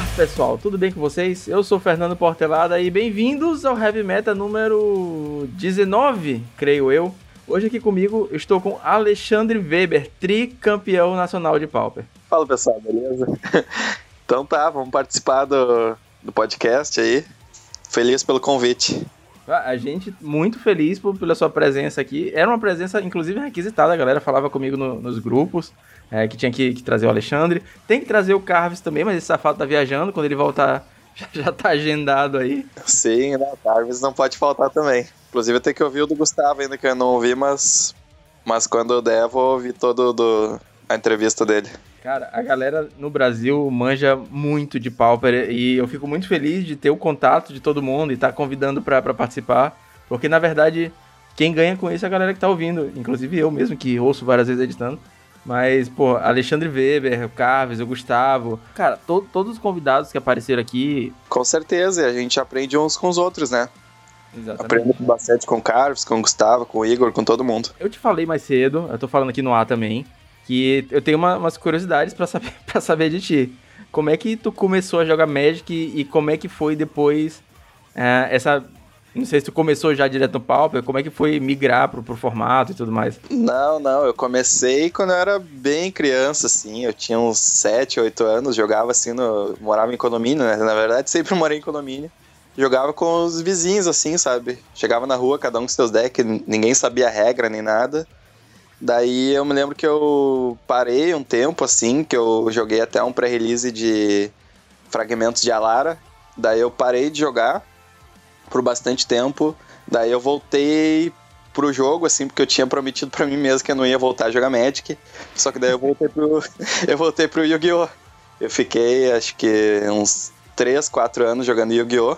Olá, pessoal, tudo bem com vocês? Eu sou Fernando Portelada e bem-vindos ao Heavy Meta número 19, creio eu. Hoje aqui comigo estou com Alexandre Weber, tricampeão nacional de Pauper. Fala pessoal, beleza? então tá, vamos participar do, do podcast aí. Feliz pelo convite. A gente muito feliz por, pela sua presença aqui. Era uma presença, inclusive, requisitada. A galera falava comigo no, nos grupos é, que tinha que, que, trazer o Alexandre. Tem que trazer o Carves também, mas esse safado tá viajando. Quando ele voltar, já, já tá agendado aí. Sim, né? O Carves não pode faltar também. Inclusive, eu tenho que ouvir o do Gustavo ainda, que eu não ouvi, mas, mas quando der, vou ouvir todo do, a entrevista dele. Cara, a galera no Brasil manja muito de Pauper e eu fico muito feliz de ter o contato de todo mundo e estar tá convidando para participar, porque na verdade quem ganha com isso é a galera que tá ouvindo, inclusive eu mesmo que ouço várias vezes editando. Mas, pô, Alexandre Weber, o Carves, o Gustavo, cara, to todos os convidados que apareceram aqui. Com certeza, e a gente aprende uns com os outros, né? Exatamente. Aprendo bastante com o Carves, com o Gustavo, com o Igor, com todo mundo. Eu te falei mais cedo, eu tô falando aqui no ar também, que eu tenho uma, umas curiosidades para saber, pra saber de ti. Como é que tu começou a jogar Magic e, e como é que foi depois é, essa... Não sei se tu começou já direto no Pauper, como é que foi migrar pro, pro formato e tudo mais? Não, não, eu comecei quando eu era bem criança, assim, eu tinha uns 7, 8 anos, jogava assim, no, morava em condomínio, né, na verdade sempre morei em condomínio jogava com os vizinhos, assim, sabe? Chegava na rua, cada um com seus decks, ninguém sabia a regra nem nada. Daí eu me lembro que eu parei um tempo assim, que eu joguei até um pré-release de fragmentos de Alara. Daí eu parei de jogar por bastante tempo. Daí eu voltei pro jogo, assim, porque eu tinha prometido para mim mesmo que eu não ia voltar a jogar Magic. Só que daí eu voltei pro. eu voltei pro Yu-Gi-Oh! Eu fiquei, acho que uns 3, 4 anos jogando Yu-Gi-Oh!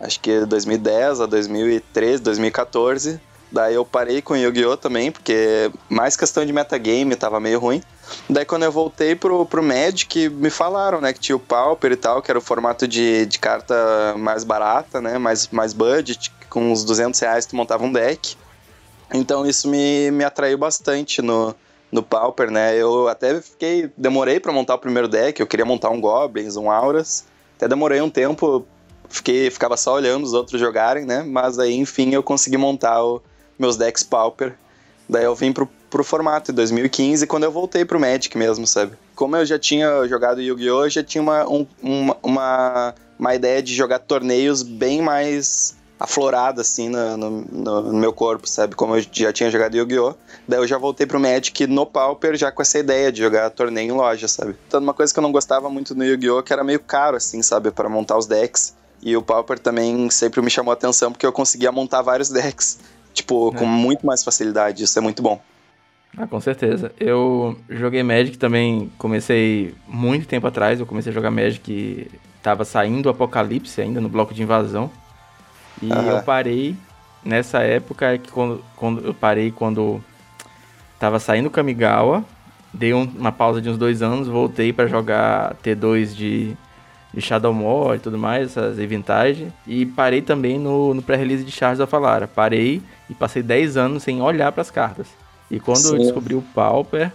Acho que 2010 a 2013, 2014. Daí eu parei com Yu-Gi-Oh! também, porque mais questão de metagame tava meio ruim. Daí quando eu voltei pro, pro Magic, me falaram, né, que tinha o Pauper e tal, que era o formato de, de carta mais barata, né, mais, mais budget, com uns 200 reais tu montava um deck. Então isso me, me atraiu bastante no, no Pauper, né, eu até fiquei, demorei para montar o primeiro deck, eu queria montar um Goblins, um Auras, até demorei um tempo, fiquei, ficava só olhando os outros jogarem, né, mas aí enfim eu consegui montar o meus decks Pauper. Daí eu vim pro, pro formato em 2015, quando eu voltei pro Magic mesmo, sabe? Como eu já tinha jogado Yu-Gi-Oh!, já tinha uma, um, uma, uma, uma, ideia de jogar torneios bem mais aflorada, assim, no, no, no, meu corpo, sabe? Como eu já tinha jogado Yu-Gi-Oh! Daí eu já voltei pro Magic no Pauper, já com essa ideia de jogar torneio em loja, sabe? Então, uma coisa que eu não gostava muito no Yu-Gi-Oh! que era meio caro, assim, sabe? para montar os decks. E o Pauper também sempre me chamou a atenção porque eu conseguia montar vários decks tipo, é. com muito mais facilidade. Isso é muito bom. Ah, com certeza. Eu joguei Magic também, comecei muito tempo atrás, eu comecei a jogar Magic, tava saindo o Apocalipse ainda, no bloco de invasão. E eu parei nessa época, que quando, quando eu parei quando tava saindo Kamigawa, dei um, uma pausa de uns dois anos, voltei para jogar T2 de de Shadowmoor e tudo mais, essas vintage. E parei também no, no pré-release de Charles of Alara. Parei e passei 10 anos sem olhar para as cartas. E quando Sim. eu descobri o Pauper,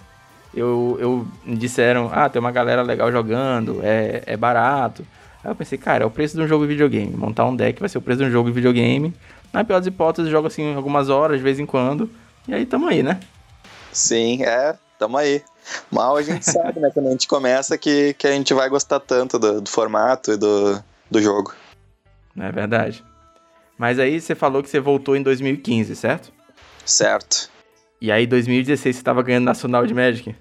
eu, eu me disseram, ah, tem uma galera legal jogando, é, é barato. Aí eu pensei, cara, é o preço de um jogo de videogame. Montar um deck vai ser o preço de um jogo de videogame. Na pior das hipóteses, jogo assim algumas horas, de vez em quando. E aí tamo aí, né? Sim, é, tamo aí. Mal a gente sabe, né, quando a gente começa, que, que a gente vai gostar tanto do, do formato e do, do jogo. É verdade. Mas aí você falou que você voltou em 2015, certo? Certo. E aí, 2016, você estava ganhando Nacional de Magic?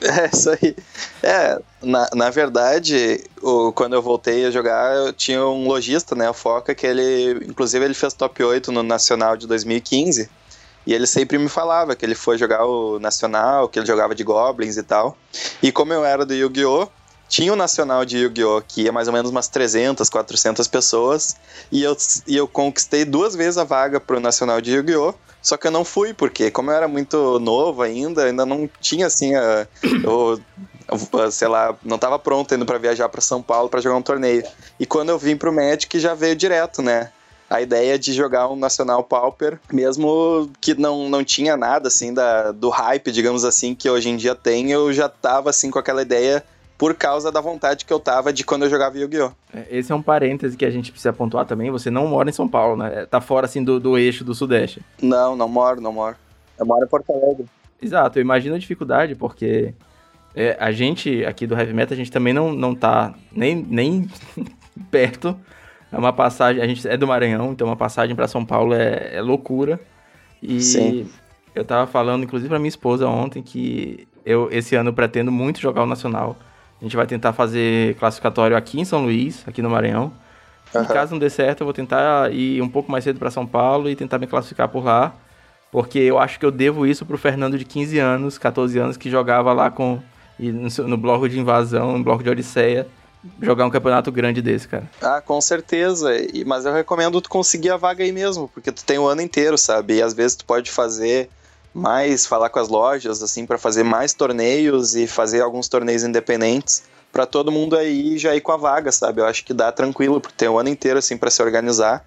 É, isso aí. É, na, na verdade, o, quando eu voltei a jogar, eu tinha um lojista, né, o Foca, que ele, inclusive, ele fez top 8 no Nacional de 2015. E ele sempre me falava que ele foi jogar o Nacional, que ele jogava de Goblins e tal. E como eu era do Yu-Gi-Oh! Tinha o Nacional de Yu-Gi-Oh! que ia mais ou menos umas 300, 400 pessoas. E eu, e eu conquistei duas vezes a vaga pro Nacional de Yu-Gi-Oh! Só que eu não fui, porque como eu era muito novo ainda, ainda não tinha assim a, sei lá, não tava pronto ainda para viajar para São Paulo para jogar um torneio. E quando eu vim pro Magic já veio direto, né? A ideia de jogar um Nacional Pauper, mesmo que não, não tinha nada assim da, do hype, digamos assim, que hoje em dia tem, eu já tava assim com aquela ideia por causa da vontade que eu tava de quando eu jogava Yu-Gi-Oh! É, esse é um parêntese que a gente precisa pontuar também. Você não mora em São Paulo, né? Tá fora, assim, do, do eixo do Sudeste. Não, não moro, não moro. Eu moro em Porto Alegre. Exato, eu imagino a dificuldade, porque é, a gente aqui do Heavy Metal, a gente também não, não tá nem, nem perto. É uma passagem, a gente é do Maranhão, então uma passagem para São Paulo é, é loucura. E Sim. eu tava falando, inclusive, pra minha esposa ontem, que eu esse ano pretendo muito jogar o Nacional. A gente vai tentar fazer classificatório aqui em São Luís, aqui no Maranhão. Uhum. E caso não dê certo, eu vou tentar ir um pouco mais cedo para São Paulo e tentar me classificar por lá. Porque eu acho que eu devo isso pro Fernando de 15 anos, 14 anos, que jogava lá com no, no bloco de invasão, no bloco de Odisseia, jogar um campeonato grande desse, cara. Ah, com certeza. E, mas eu recomendo tu conseguir a vaga aí mesmo, porque tu tem o ano inteiro, sabe? E às vezes tu pode fazer mais, falar com as lojas, assim, para fazer mais torneios e fazer alguns torneios independentes para todo mundo aí já ir com a vaga, sabe? Eu acho que dá tranquilo, porque tem o ano inteiro, assim, para se organizar.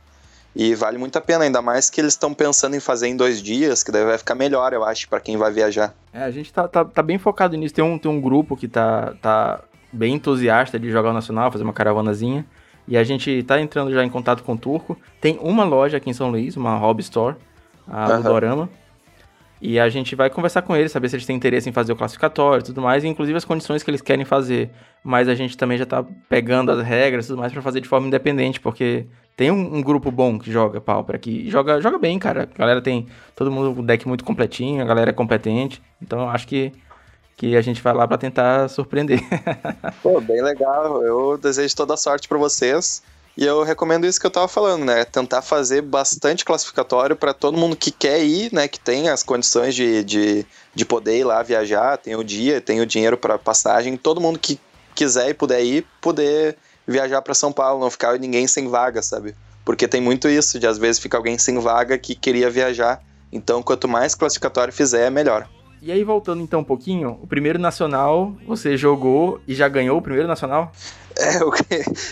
E vale muito a pena, ainda mais que eles estão pensando em fazer em dois dias, que daí vai ficar melhor, eu acho, para quem vai viajar. É, a gente tá, tá, tá, bem focado nisso. Tem um, tem um grupo que tá, tá bem entusiasta de jogar o Nacional, fazer uma caravanazinha. E a gente tá entrando já em contato com o Turco. Tem uma loja aqui em São Luís, uma Hobby Store, a uhum. Ludorama. E a gente vai conversar com eles, saber se eles têm interesse em fazer o classificatório e tudo mais, e inclusive as condições que eles querem fazer. Mas a gente também já tá pegando as regras e tudo mais para fazer de forma independente, porque tem um, um, grupo bom que joga Pauper aqui. Joga, joga bem, cara. A galera tem todo mundo um deck muito completinho, a galera é competente. Então eu acho que, que a gente vai lá para tentar surpreender. Pô, bem legal. Eu desejo toda sorte para vocês. E eu recomendo isso que eu tava falando, né? Tentar fazer bastante classificatório para todo mundo que quer ir, né? Que tem as condições de, de, de poder ir lá viajar, tem o dia, tem o dinheiro para passagem. Todo mundo que quiser e puder ir, poder viajar para São Paulo, não ficar ninguém sem vaga, sabe? Porque tem muito isso, de às vezes fica alguém sem vaga que queria viajar. Então, quanto mais classificatório fizer, melhor. E aí, voltando então um pouquinho, o primeiro nacional você jogou e já ganhou o primeiro nacional? É, eu,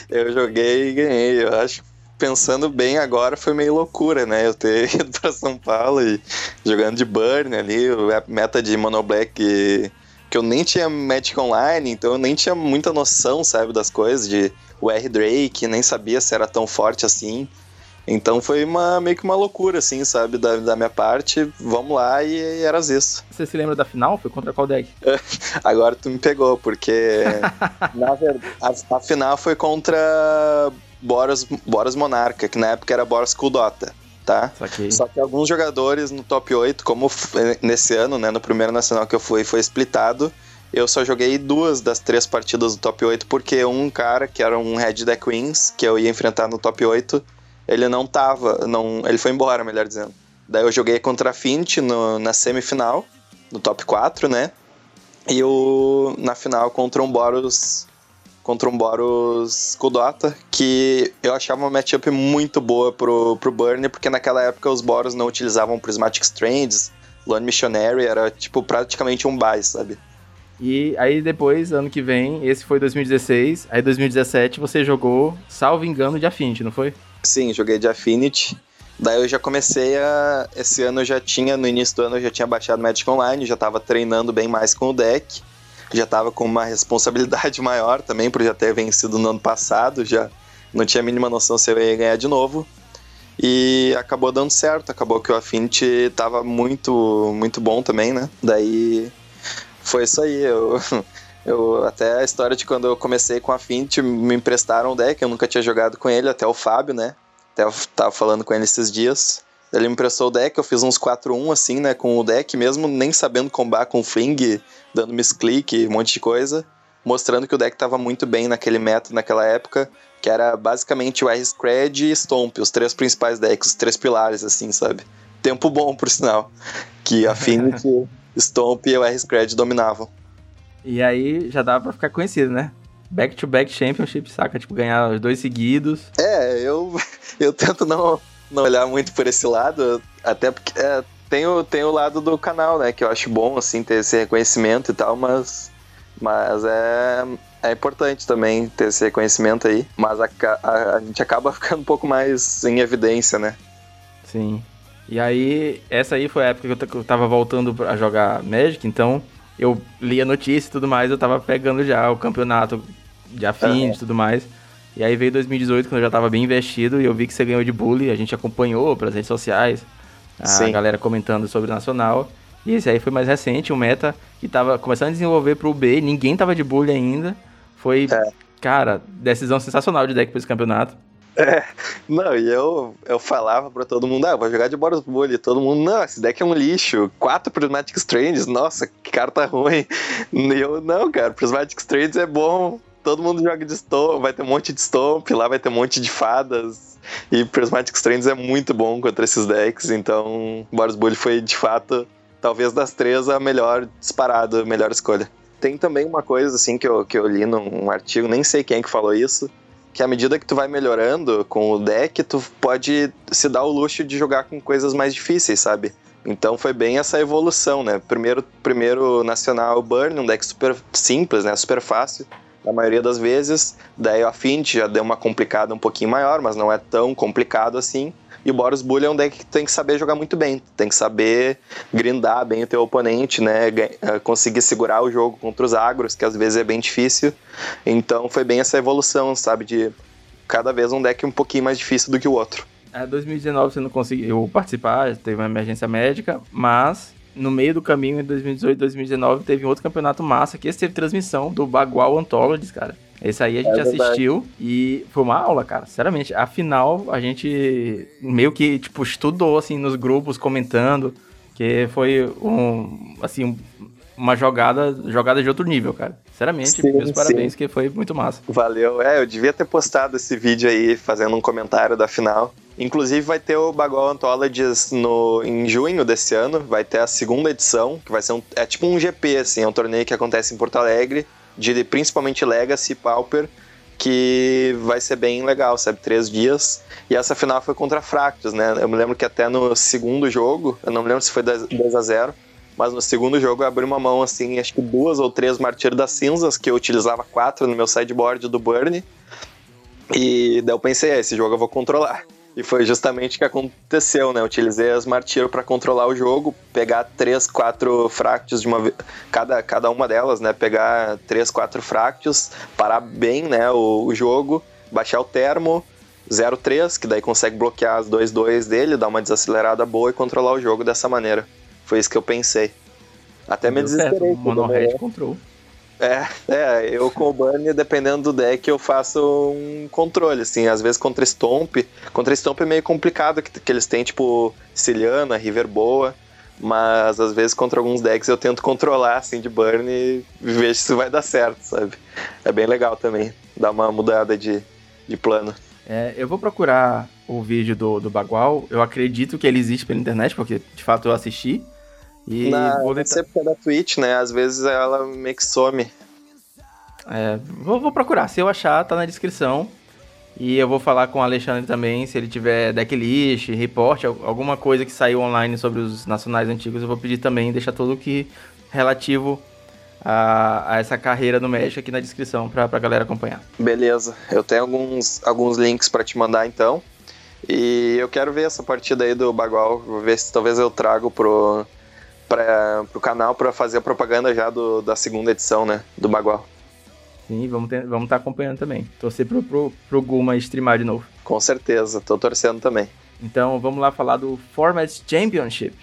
eu joguei e ganhei. Eu acho pensando bem agora, foi meio loucura, né? Eu ter ido pra São Paulo e jogando de Burn ali, meta de Mono Black que, que eu nem tinha Magic Online, então eu nem tinha muita noção, sabe, das coisas, de o R Drake, nem sabia se era tão forte assim. Então foi uma, meio que uma loucura, assim, sabe, da, da minha parte. Vamos lá e, e era isso. Você se lembra da final? Foi contra qual deck? Agora tu me pegou, porque na verdade, a, a, final foi contra Boros, Boros Monarca, que na época era Boros Kuldota. Tá? Só que alguns jogadores no top 8, como nesse ano, né, no primeiro nacional que eu fui, foi splitado. Eu só joguei duas das três partidas do top 8, porque um cara, que era um Red Deck Queens, que eu ia enfrentar no top 8, ele não tava, não, ele foi embora, melhor dizendo. Daí eu joguei contra a Fint no, na semifinal, no top 4, né? E o, na final contra um Boros contra um Boros Kudota, que eu achava uma matchup muito boa pro, pro Burner, porque naquela época os Boros não utilizavam Prismatic Strands, Lone Missionary era tipo praticamente um buy, sabe? E aí depois, ano que vem, esse foi 2016, aí 2017 você jogou, salvo engano, de Affinity, não foi? Sim, joguei de Affinity. Daí eu já comecei a. Esse ano eu já tinha, no início do ano, eu já tinha baixado Magic Online, já tava treinando bem mais com o deck. Já tava com uma responsabilidade maior também, por já ter vencido no ano passado, já não tinha a mínima noção se eu ia ganhar de novo. E acabou dando certo, acabou que o Affinity tava muito, muito bom também, né? Daí foi isso aí. Eu, eu, até a história de quando eu comecei com a Affinity, me emprestaram o deck, eu nunca tinha jogado com ele, até o Fábio, né? Até eu tava falando com ele esses dias. Ele me emprestou o deck, eu fiz uns 4-1 assim, né, com o deck, mesmo nem sabendo combar com Fling, dando misclick, um monte de coisa, mostrando que o deck tava muito bem naquele método naquela época, que era basicamente o R-Scred e Stomp, os três principais decks, os três pilares, assim, sabe? Tempo bom, por sinal. Que Affinity, Stomp e o R-Scred dominavam. E aí já dava pra ficar conhecido, né? Back-to-back -back Championship, saca? Tipo, ganhar os dois seguidos. É, eu, eu tento não, não olhar muito por esse lado, até porque é, tem, o, tem o lado do canal, né? Que eu acho bom, assim, ter esse reconhecimento e tal, mas, mas é, é importante também ter esse reconhecimento aí. Mas a, a, a gente acaba ficando um pouco mais em evidência, né? Sim. E aí, essa aí foi a época que eu tava voltando a jogar Magic, então eu li a notícia e tudo mais, eu tava pegando já o campeonato de afim e tudo mais. E aí veio 2018, quando eu já tava bem investido, e eu vi que você ganhou de bully, a gente acompanhou pelas redes sociais, a Sim. galera comentando sobre o Nacional. E esse aí foi mais recente, o meta que tava começando a desenvolver pro B, ninguém tava de bully ainda. Foi, é. cara, decisão sensacional de deck pra esse campeonato. É, não, e eu, eu falava pra todo mundo, ah, vou jogar de Boros Bully. Todo mundo, não, esse deck é um lixo. Quatro Prismatic Strands, nossa, que carta ruim. E eu, não, cara, Prismatic Strands é bom. Todo mundo joga de Stomp, vai ter um monte de Stomp, lá vai ter um monte de fadas. E Prismatic Strands é muito bom contra esses decks, então Boros Bully foi de fato, talvez das três, a melhor disparada, a melhor escolha. Tem também uma coisa assim que eu, que eu li num artigo, nem sei quem que falou isso, que à medida que tu vai melhorando com o deck, tu pode se dar o luxo de jogar com coisas mais difíceis, sabe? Então foi bem essa evolução, né? Primeiro, primeiro Nacional Burn, um deck super simples, né? Super fácil, na maioria das vezes. Daí o Affinity já deu uma complicada um pouquinho maior, mas não é tão complicado assim. E o Boros Bully é um deck que tem que saber jogar muito bem. Tem que saber grindar bem o teu oponente, né? Eh, conseguir segurar o jogo contra os agros, que às vezes é bem difícil. Então foi bem essa evolução, sabe? De cada vez um deck um pouquinho mais difícil do que o outro. É, 2019 você não conseguiu participar, teve uma emergência médica, mas no meio do caminho, em 2018 2019, teve um outro campeonato massa, que esse teve transmissão do Bagual Anthologies, cara. Esse aí a gente é assistiu e foi uma aula, cara. Sinceramente, afinal, a gente meio que, tipo, estudou, assim, nos grupos, comentando, que foi um, assim, uma jogada, jogada de outro nível, cara. Sinceramente, sim, meus sim. parabéns, que foi muito massa. Valeu. É, eu devia ter postado esse vídeo aí, fazendo um comentário da final. Inclusive vai ter o Bagual Anthologies no, em junho desse ano, vai ter a segunda edição, que vai ser um, é tipo um GP, assim, é um torneio que acontece em Porto Alegre, de principalmente Legacy, Pauper, que vai ser bem legal, sabe? Três dias. E essa final foi contra Fractus, né? Eu me lembro que até no segundo jogo, eu não me lembro se foi 2 a 0 mas no segundo jogo eu abri uma mão assim, acho que duas ou três Martírio das Cinzas, que eu utilizava quatro no meu sideboard do Burn. E daí eu pensei, é, esse jogo eu vou controlar. E foi justamente o que aconteceu, né? Eu utilizei as Martyr para controlar o jogo, pegar três, quatro fractos de uma vez, cada, cada uma delas, né? Pegar três, quatro fractos, parar bem, né, o, o jogo, baixar o termo, 0-3, que daí consegue bloquear as 2-2 dele, dar uma desacelerada boa e controlar o jogo dessa maneira. Foi isso que eu pensei. Até me desesperei. Certo, mono red control. É, é, eu com o Burn, dependendo do deck, eu faço um controle, assim, às vezes contra Stomp. Contra Stomp é meio complicado, que, que eles têm, tipo, Ciliana, River Boa, mas às vezes contra alguns decks eu tento controlar, assim, de Burn e vejo se vai dar certo, sabe? É bem legal também, dar uma mudada de, de plano. É, eu vou procurar o vídeo do, do Bagual, eu acredito que ele existe pela internet, porque de fato eu assisti, e Na, vou tentar... sempre é da Twitch, né? Às vezes ela meio que some. É, vou, vou, procurar. Se eu achar, tá na descrição. E eu vou falar com o Alexandre também, se ele tiver decklist, report, alguma coisa que saiu online sobre os nacionais antigos, eu vou pedir também, deixar tudo que relativo a, a, essa carreira no México aqui na descrição pra, pra galera acompanhar. Beleza, eu tenho alguns, alguns links para te mandar então. E eu quero ver essa partida aí do Bagual, vou ver se talvez eu trago pro, para o canal para fazer a propaganda já do, da segunda edição, né? Do Bagual. Sim, vamos estar vamos tá acompanhando também. Torcer pro, pro, pro Guma streamar de novo. Com certeza, tô torcendo também. Então vamos lá falar do Format Championship.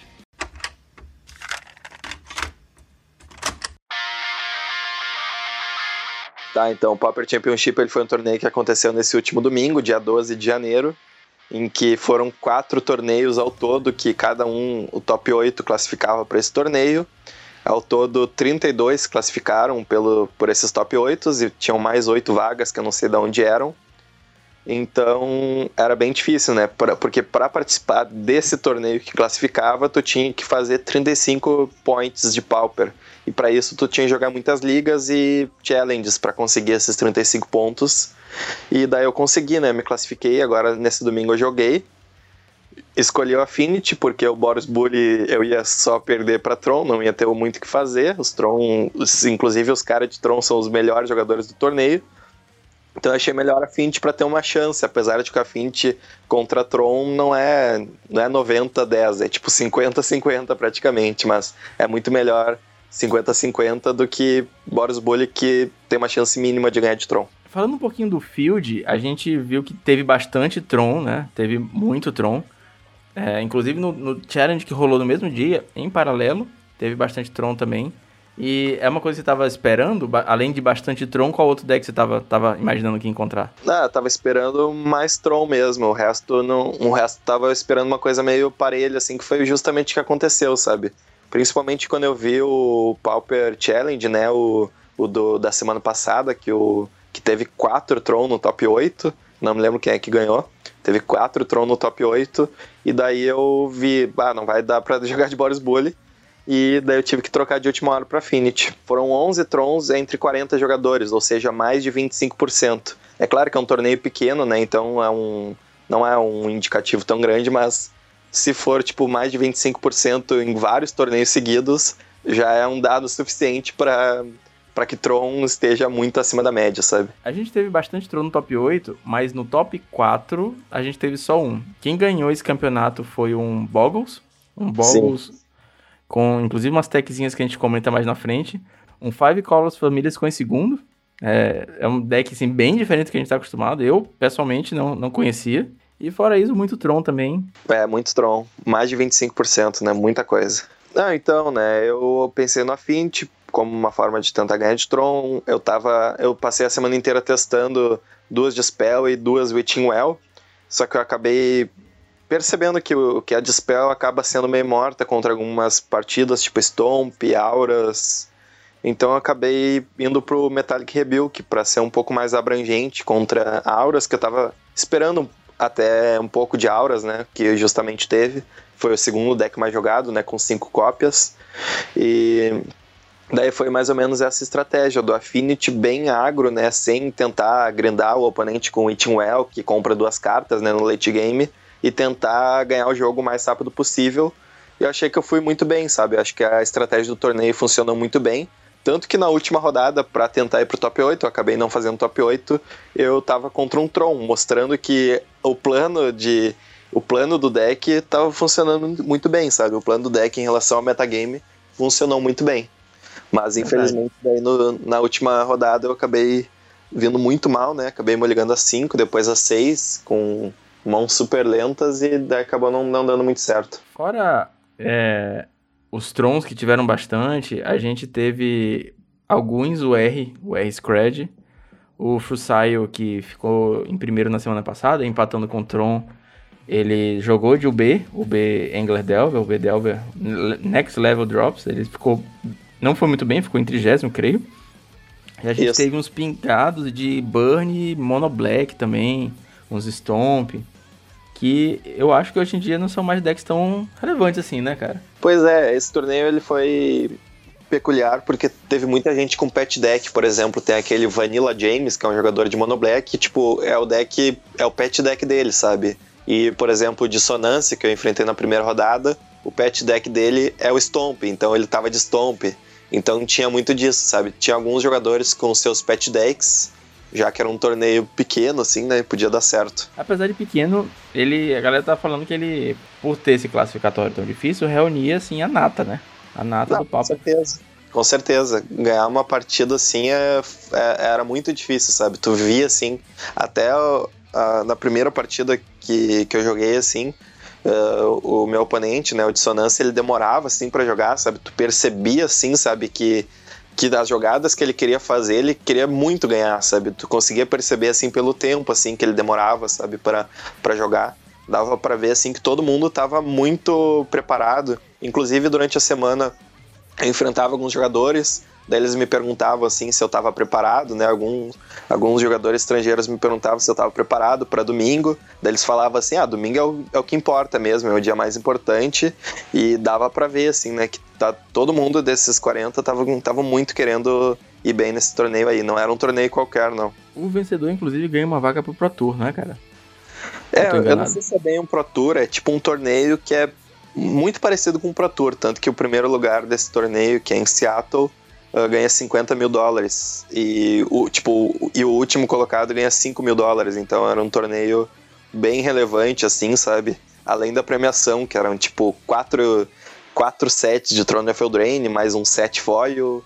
Tá, então o Pauper Championship ele foi um torneio que aconteceu nesse último domingo, dia 12 de janeiro em que foram quatro torneios ao todo, que cada um, o top 8 classificava para esse torneio. Ao todo, 32 classificaram pelo, por esses top 8 e tinham mais oito vagas que eu não sei de onde eram. Então era bem difícil, né? Pra, porque para participar desse torneio que classificava, tu tinha que fazer 35 points de Pauper. E para isso tu tinha que jogar muitas ligas e challenges para conseguir esses 35 pontos. E daí eu consegui, né? Me classifiquei, agora nesse domingo eu joguei. Escolhi o Affinity, porque o Boris Bully eu ia só perder para Tron, não ia ter muito o que fazer. Os Tron, inclusive os caras de Tron são os melhores jogadores do torneio. Então eu achei melhor a Affinity para ter uma chance, apesar de que a Affinity contra Tron não é, não é 90-10, é tipo 50-50 praticamente, mas é muito melhor 50-50 do que Boris Bully, que tem uma chance mínima de ganhar de Tron. Falando um pouquinho do field, a gente viu que teve bastante Tron, né? Teve muito Tron. É, inclusive no, no challenge que rolou no mesmo dia, em paralelo, teve bastante Tron também. E é uma coisa que você estava esperando, além de bastante Tron, qual outro deck você estava tava imaginando que encontrar? Ah, tava esperando mais Tron mesmo, o resto não, o resto tava esperando uma coisa meio parelha, assim, que foi justamente o que aconteceu, sabe? Principalmente quando eu vi o Pauper Challenge, né, o, o do, da semana passada, que, o, que teve quatro Tron no top 8, não me lembro quem é que ganhou. Teve quatro Tron no top 8, e daí eu vi, ah, não vai dar pra jogar de Boris Bully, e daí eu tive que trocar de última hora para Affinity. Foram 11 Trons entre 40 jogadores, ou seja, mais de 25%. É claro que é um torneio pequeno, né? Então é um, não é um indicativo tão grande, mas se for tipo mais de 25% em vários torneios seguidos, já é um dado suficiente para para que Tron esteja muito acima da média, sabe? A gente teve bastante Tron no top 8, mas no top 4 a gente teve só um. Quem ganhou esse campeonato foi um Boggles, um Boggles Sim com inclusive umas techzinhas que a gente comenta mais na frente. Um Five Colors Famílias ficou em segundo. É, é um deck assim, bem diferente do que a gente está acostumado. Eu, pessoalmente, não, não conhecia. E fora isso, muito Tron também. É, muito Tron. Mais de 25%, né? Muita coisa. Ah, então, né? Eu pensei no Affinity como uma forma de tentar ganhar de Tron. Eu tava. Eu passei a semana inteira testando duas de Spell e duas Witching Well. Só que eu acabei percebendo que, o, que a Dispel acaba sendo meio morta contra algumas partidas, tipo Stomp, Auras. Então eu acabei indo pro Metallic Rebuke para ser um pouco mais abrangente contra Auras, que eu tava esperando até um pouco de Auras, né? Que justamente teve. Foi o segundo deck mais jogado, né? Com cinco cópias. E Daí foi mais ou menos essa estratégia do Affinity bem agro, né? Sem tentar grindar o oponente com Eating Well, que compra duas cartas né, no late game e tentar ganhar o jogo o mais rápido possível. E eu achei que eu fui muito bem, sabe? Eu acho que a estratégia do torneio funcionou muito bem. Tanto que na última rodada, para tentar ir pro top 8, eu acabei não fazendo top 8, eu tava contra um Tron, mostrando que o plano de. O plano do deck tava funcionando muito bem, sabe? O plano do deck em relação ao metagame funcionou muito bem. Mas infelizmente daí no, na última rodada eu acabei vindo muito mal, né? Acabei me ligando a 5, depois a 6, com mãos super lentas e daí acabou não, não dando muito certo. Fora é, os Trons que tiveram bastante, a gente teve alguns o R, o R Scred, o Fusayo que ficou em primeiro na semana passada, empatando com o Tron. Ele jogou de UB, UB Angler Delver, UB Delver Next Level Drops. Ele ficou. Não foi muito bem, ficou em trigésimo, creio. E a gente Isso. teve uns pingados de Burn Mono Black também, uns Stomp que eu acho que hoje em dia não são mais decks tão relevantes assim, né, cara? Pois é, esse torneio ele foi peculiar porque teve muita gente com pet deck, por exemplo, tem aquele Vanilla James, que é um jogador de mono black, que, tipo, é o deck, é o pet deck dele, sabe? E, por exemplo, o Dissonância, que eu enfrentei na primeira rodada, o pet deck dele é o Stomp, então ele tava de Stomp. Então tinha muito disso, sabe? Tinha alguns jogadores com seus pet decks já que era um torneio pequeno, assim, né? Podia dar certo. Apesar de pequeno, ele. A galera tá falando que ele, por ter esse classificatório tão difícil, reunia assim a nata, né? A nata Não, do papo. Com certeza. Com certeza. Ganhar uma partida assim é, é, era muito difícil, sabe? Tu via assim, até a, na primeira partida que, que eu joguei assim. Uh, o meu oponente, né, o Dissonância, ele demorava assim para jogar, sabe? Tu percebia assim, sabe, que que das jogadas que ele queria fazer, ele queria muito ganhar, sabe? Tu conseguia perceber assim pelo tempo assim que ele demorava, sabe, para jogar. Dava para ver assim que todo mundo estava muito preparado. Inclusive durante a semana eu enfrentava alguns jogadores Daí eles me perguntavam assim se eu estava preparado, né? Alguns, alguns jogadores estrangeiros me perguntavam se eu estava preparado para domingo. Daí eles falavam assim: ah, domingo é o, é o que importa mesmo, é o dia mais importante. E dava para ver, assim, né? Que tá, todo mundo desses 40 tava, muito querendo ir bem nesse torneio aí. Não era um torneio qualquer, não. O vencedor, inclusive, ganha uma vaga pro Pro Tour, né, cara? É, eu, eu não sei se é bem um Pro Tour, é tipo um torneio que é muito parecido com o Pro Tour, tanto que o primeiro lugar desse torneio, que é em Seattle, uh, ganha 50 mil dólares. E o, tipo, e o último colocado ganha 5 mil dólares. Então era um torneio bem relevante, assim, sabe? Além da premiação, que eram tipo quatro, quatro sets de Throne of Eldraine, mais um set foil.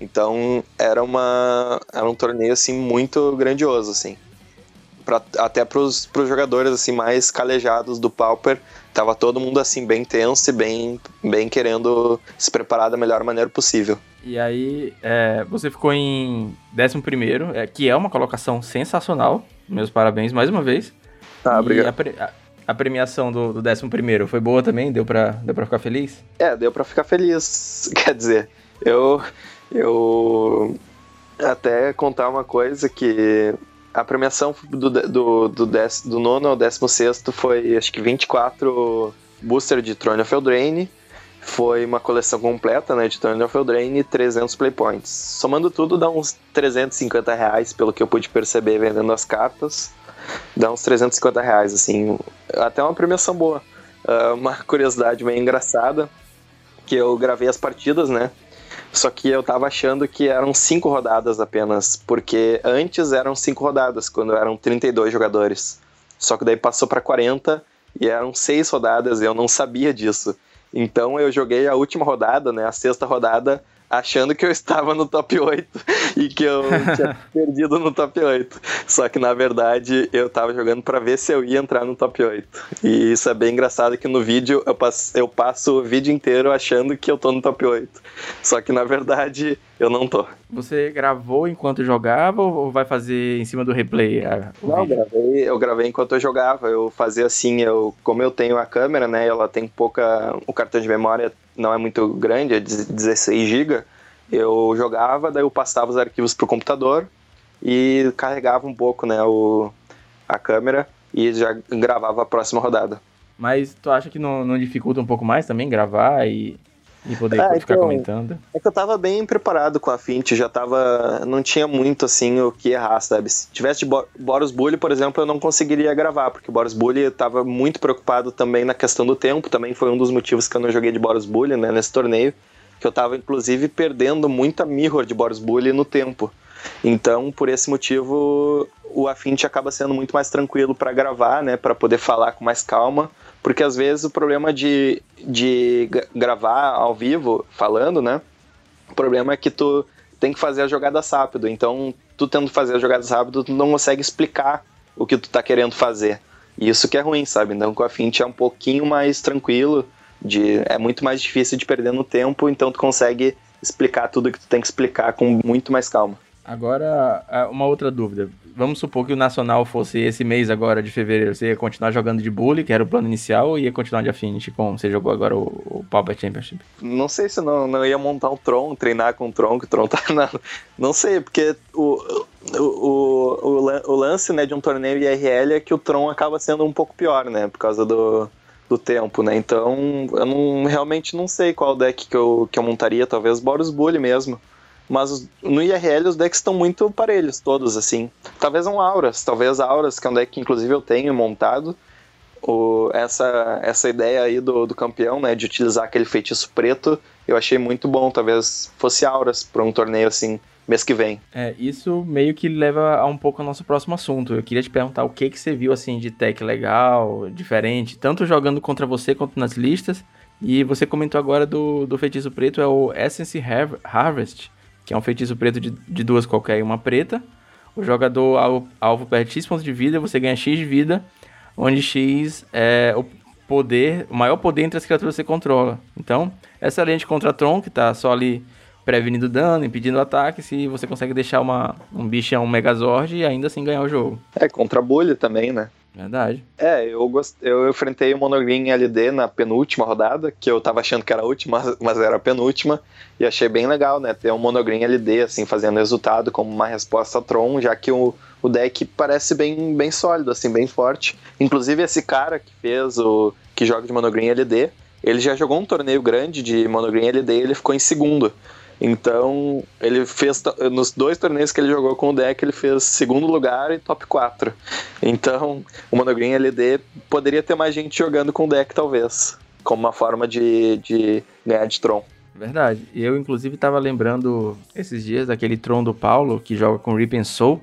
Então era uma era um torneio assim muito grandioso assim. Pra, até para os jogadores assim mais calejados do Pauper, tava todo mundo assim bem tenso e bem bem querendo se preparar da melhor maneira possível. E aí, é, você ficou em 11 primeiro, é, que é uma colocação sensacional. Meus parabéns mais uma vez. Ah, obrigado. A, pre a, a, premiação do, do 11 primeiro foi boa também? Deu pra, deu pra ficar feliz? É, deu pra ficar feliz. Quer dizer, eu eu até contar uma coisa que a premiação do, do, do, do nono ao décimo sexto foi acho que 24 booster de Throne of Eldraine. Foi uma coleção completa, né, de Throne of Eldraine e 300 playpoints. Somando tudo dá uns 350 reais, pelo que eu pude perceber vendendo as cartas. Dá uns 350 reais, assim, até uma premiação boa. Uh, uma curiosidade meio engraçada, que eu gravei as partidas, né, só que eu tava achando que eram cinco rodadas apenas, porque antes eram cinco rodadas, quando eram 32 jogadores. Só que daí passou para 40 e eram seis rodadas e eu não sabia disso. Então eu joguei a última rodada, né, a sexta rodada, achando que eu estava no top 8 e que eu tinha perdido no top 8. Só que na verdade eu estava jogando para ver se eu ia entrar no top 8. E isso é bem engraçado que no vídeo eu passo, eu passo o vídeo inteiro achando que eu tô no top 8. Só que na verdade eu não tô. Você gravou enquanto jogava ou vai fazer em cima do replay? A, não, eu gravei, eu gravei enquanto eu jogava. Eu fazia assim, eu, como eu tenho a câmera, né, ela tem pouca. O cartão de memória não é muito grande, é 16 GB. Eu jogava, daí eu passava os arquivos pro computador e carregava um pouco, né, o, a câmera e já gravava a próxima rodada. Mas tu acha que não, não dificulta um pouco mais também gravar e, e poder é, ficar então, comentando? É que eu tava bem preparado com a Fint, já tava. Não tinha muito assim o que errar, sabe? Se tivesse de Boros Bully, por exemplo, eu não conseguiria gravar, porque o Boros Bully tava muito preocupado também na questão do tempo, também foi um dos motivos que eu não joguei de Boros Bully, né, nesse torneio, que eu tava inclusive perdendo muita mirror de Boros Bully no tempo. Então, por esse motivo, o Affinity acaba sendo muito mais tranquilo para gravar, né, para poder falar com mais calma, porque às vezes o problema de, de gravar ao vivo, falando, né, o problema é que tu tem que fazer as jogadas rápido, então tu tendo que fazer as jogadas rápido, tu não consegue explicar o que tu tá querendo fazer. E isso que é ruim, sabe? Então com a Affinity é um pouquinho mais tranquilo, de, é muito mais difícil de perder no tempo, então tu consegue explicar tudo que tu tem que explicar com muito mais calma. Agora, uma outra dúvida. Vamos supor que o Nacional fosse esse mês agora de fevereiro. Você ia continuar jogando de Bully, que era o plano inicial, ou ia continuar de Affinity, como você jogou agora o, o Pauper Championship? Não sei se não, não ia montar um Tron, treinar com o Tron, que o Tron tá na... Não sei, porque o, o, o, o, lance né, de um torneio IRL é que o Tron acaba sendo um pouco pior, né? Por causa do, do tempo, né? Então, eu não, realmente não sei qual deck que eu, que eu montaria. Talvez Boros Bully mesmo. Mas no IRL os decks estão muito parelhos, todos, assim. Talvez um Auras, talvez Auras, que é um deck que inclusive eu tenho montado. O, essa, essa ideia aí do, do campeão, né, de utilizar aquele feitiço preto, eu achei muito bom. Talvez fosse Auras para um torneio assim mês que vem. É, isso meio que leva a um pouco ao nosso próximo assunto. Eu queria te perguntar o que que você viu assim de tech legal, diferente, tanto jogando contra você quanto nas listas. E você comentou agora do, do feitiço preto, é o Essence Harvest que é um feitiço preto de, de duas qualquer e uma preta. O jogador alvo, alvo perde X pontos de vida, você ganha X de vida, onde X é o poder, o maior poder entre as criaturas que você controla. Então, excelente contra Tron, que tá só ali prevenindo dano, impedindo ataque, se você consegue deixar uma, um bichão um Megazord e ainda assim ganhar o jogo. É, contra a bolha também, né? Verdade. É, eu, gost... eu enfrentei o Monogreen LD na penúltima rodada, que eu tava achando que era a última, mas era a penúltima, e achei bem legal, né? Ter um Monogreen LD, assim, fazendo resultado como uma resposta a Tron, já que o, o deck parece bem, bem sólido, assim, bem forte. Inclusive, esse cara que fez o. que joga de Monogreen LD, ele já jogou um torneio grande de Monogreen LD e ele ficou em segundo. Então, ele fez nos dois torneios que ele jogou com o deck, ele fez segundo lugar e top 4. Então, o Monogreen LD poderia ter mais gente jogando com o deck, talvez, como uma forma de, de ganhar de Tron. Verdade. Eu, inclusive, estava lembrando esses dias daquele Tron do Paulo, que joga com Rip and Soul.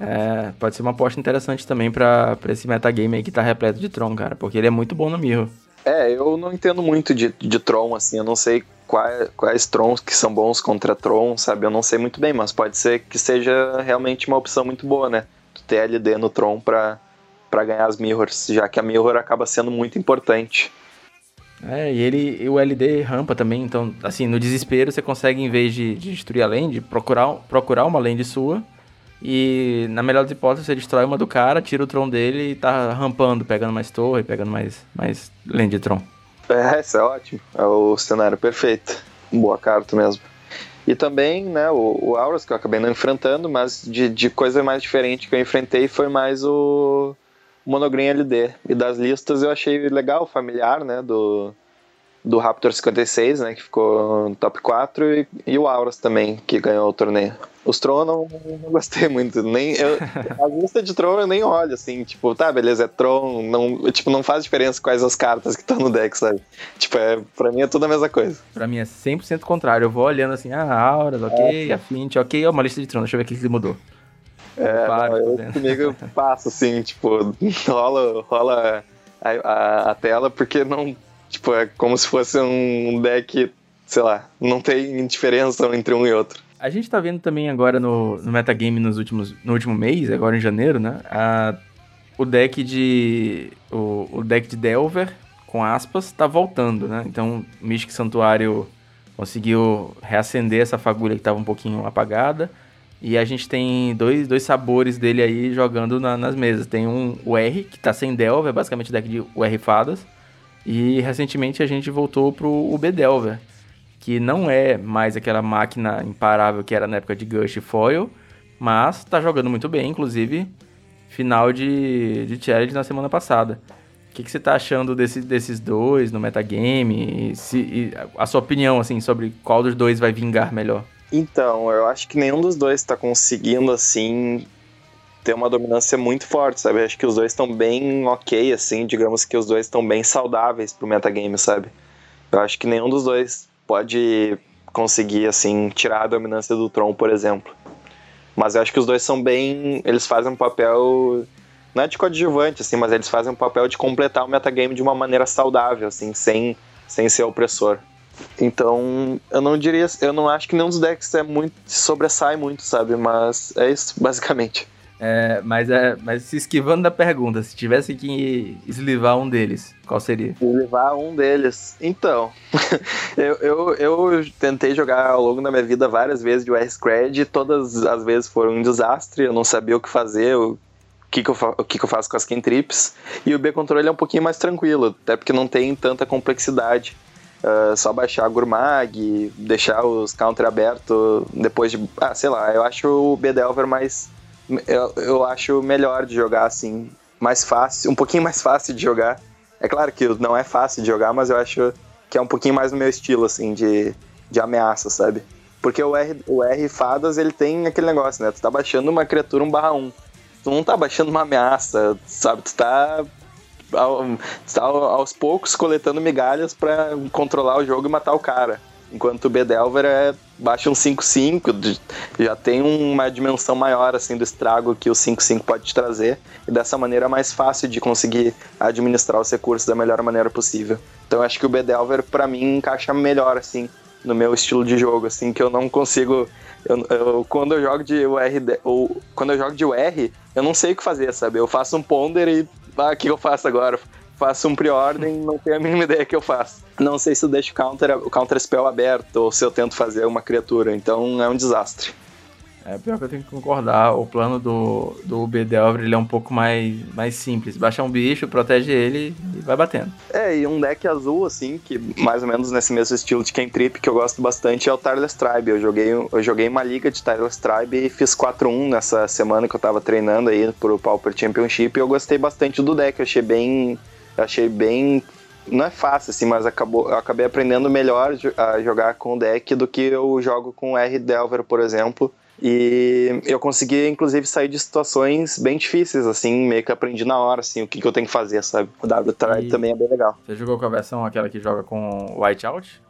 É, pode ser uma aposta interessante também para esse metagame aí que tá repleto de Tron, cara, porque ele é muito bom no Mirror. É, eu não entendo muito de, de Tron, assim, eu não sei quais, quais Trons que são bons contra Tron, sabe? Eu não sei muito bem, mas pode ser que seja realmente uma opção muito boa, né? Tu ter LD no Tron pra, pra ganhar as Mirrors, já que a Mirror acaba sendo muito importante. É, e ele, o LD rampa também, então, assim, no desespero você consegue, em vez de, de destruir a land, procurar, procurar uma land sua e, na melhor das hipóteses, você destrói uma do cara, tira o Tron dele e tá rampando, pegando mais torre, pegando mais, mais land de Tron. É, isso é ótimo. É o cenário perfeito. Boa carta mesmo. E também, né, o, o Auras, que eu acabei não enfrentando, mas de, de coisa mais diferente que eu enfrentei foi mais o Monogreen LD. E das listas eu achei legal, familiar, né, do, do Raptor 56, né, que ficou no top 4, e, e o Auras também, que ganhou o torneio. Os Tron eu não, não gostei muito. Nem, eu, a lista de Tron eu nem olho, assim, tipo, tá, beleza, é Tron, não, tipo, não faz diferença quais as cartas que estão no deck, sabe? Tipo, é, pra mim é tudo a mesma coisa. Pra mim é 100% contrário. Eu vou olhando assim, ah, Auras, ok, é. Affinity, ok, ó, uma lista de Tron, deixa eu ver o que, que mudou. É, não, eu, comigo passo assim, tipo, rola, rola a, a, a, tela porque não, tipo, é como se fosse um deck, sei lá, não tem diferença entre um e outro. A gente tá vendo também agora no, no metagame nos últimos, no último mês, agora em janeiro, né? A, o deck de. O, o deck de Delver, com aspas, tá voltando, né? Então, Mystic Santuário conseguiu reacender essa fagulha que tava um pouquinho apagada. E a gente tem dois, dois sabores dele aí jogando na, nas mesas. Tem um o R, que tá sem Delver, é basicamente o deck de UR Fadas. E recentemente a gente voltou pro UB Delver, que não é mais aquela máquina imparável que era na época de Gush e Foil, mas tá jogando muito bem, inclusive final de, de challenge na semana passada. O que, que você tá achando desse, desses dois no metagame? E se, e a sua opinião, assim, sobre qual dos dois vai vingar melhor? Então, eu acho que nenhum dos dois tá conseguindo, assim, ter uma dominância muito forte, sabe? Acho que os dois estão bem ok, assim, digamos que os dois estão bem saudáveis pro metagame, sabe? Eu acho que nenhum dos dois pode conseguir, assim, tirar a dominância do Tron, por exemplo. Mas eu acho que os dois são bem. Eles fazem um papel. Não é de coadjuvante, assim, mas eles fazem um papel de completar o metagame de uma maneira saudável, assim, sem, sem ser opressor. Então, eu não diria. Eu não acho que nenhum dos decks é muito. sobressai muito, sabe? Mas é isso, basicamente. É, mas, é, mas se esquivando da pergunta, se tivesse que eslivar um deles, qual seria? Eslivar um deles. Então, eu, eu, eu, tentei jogar ao longo da minha vida várias vezes de R-Scred e todas as vezes foram um desastre, eu não sabia o que fazer, o que, que, eu, o que, que eu faço com as Kentrips. E o B-Control é um pouquinho mais tranquilo, até porque não tem tanta complexidade. Uh, só baixar a Gurmag, deixar os counter abertos depois de. Ah, sei lá, eu acho o B-Delver mais eu, eu acho melhor de jogar assim, mais fácil, um pouquinho mais fácil de jogar. É claro que não é fácil de jogar, mas eu acho que é um pouquinho mais no meu estilo, assim, de, de ameaça, sabe? Porque o R, o R Fadas, ele tem aquele negócio, né? Tu tá baixando uma criatura 1 barra 1. Tu não tá baixando uma ameaça, sabe? Tu tá, ao, tu tá aos poucos coletando migalhas para controlar o jogo e matar o cara. Enquanto o Bedelver é baixa um 5-5, já tem uma dimensão maior assim do estrago que o 5-5 pode te trazer, e dessa maneira é mais fácil de conseguir administrar os recursos da melhor maneira possível. Então acho que o Bedelver para mim encaixa melhor assim no meu estilo de jogo, assim, que eu não consigo eu, eu, quando eu jogo de UR, ou quando eu jogo de UR, eu não sei o que fazer, sabe? Eu faço um ponder e ah, o que eu faço agora? Faço um pre-ordem, não tenho a mínima ideia que eu faço. Não sei se eu deixo o counter, o counter spell aberto ou se eu tento fazer uma criatura, então é um desastre. É pior que eu tenho que concordar, o plano do, do UB Delver ele é um pouco mais, mais simples. Baixa um bicho, protege ele e vai batendo. É, e um deck azul, assim, que mais ou menos nesse mesmo estilo de Kentrip, que eu gosto bastante, é o Tireless Tribe. Eu joguei, eu joguei uma liga de Tireless Tribe e fiz 4-1 nessa semana que eu tava treinando aí pro Pauper Championship e eu gostei bastante do deck, eu achei bem eu achei bem. Não é fácil, assim, mas acabou, eu acabei aprendendo melhor a jogar com o deck do que eu jogo com o R Delver, por exemplo. E eu consegui, inclusive, sair de situações bem difíceis, assim, meio que aprendi na hora, assim, o que, que eu tenho que fazer, sabe? O W Try também é bem legal. Você jogou com a versão aquela que joga com Whiteout?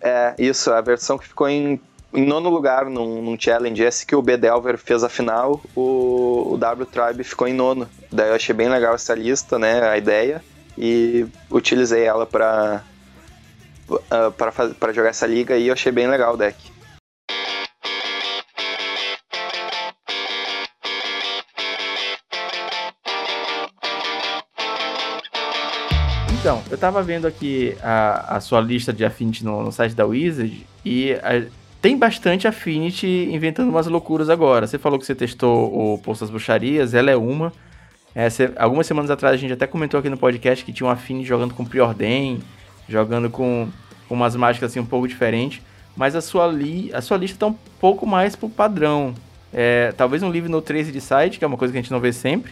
É, isso, a versão que ficou em, em nono lugar num, num, challenge. Esse que o B Delver fez a final, o, o W Tribe ficou em nono. Daí eu achei bem legal essa lista, né, a ideia. e utilizei ela para uh, para jogar essa liga e eu achei bem legal o deck. Então, eu tava vendo aqui a, a sua lista de Affinity no, no site da Wizard e a, tem bastante Affinity inventando umas loucuras agora. Você falou que você testou o Poço das Bruxarias, ela é uma. É, algumas semanas atrás a gente até comentou aqui no podcast que tinha um Affinity jogando com Preordain, jogando com, umas mágicas assim um pouco diferentes. Mas a sua, li, a sua lista tá um pouco mais pro padrão. É, talvez um livro no 13 de site, que é uma coisa que a gente não vê sempre,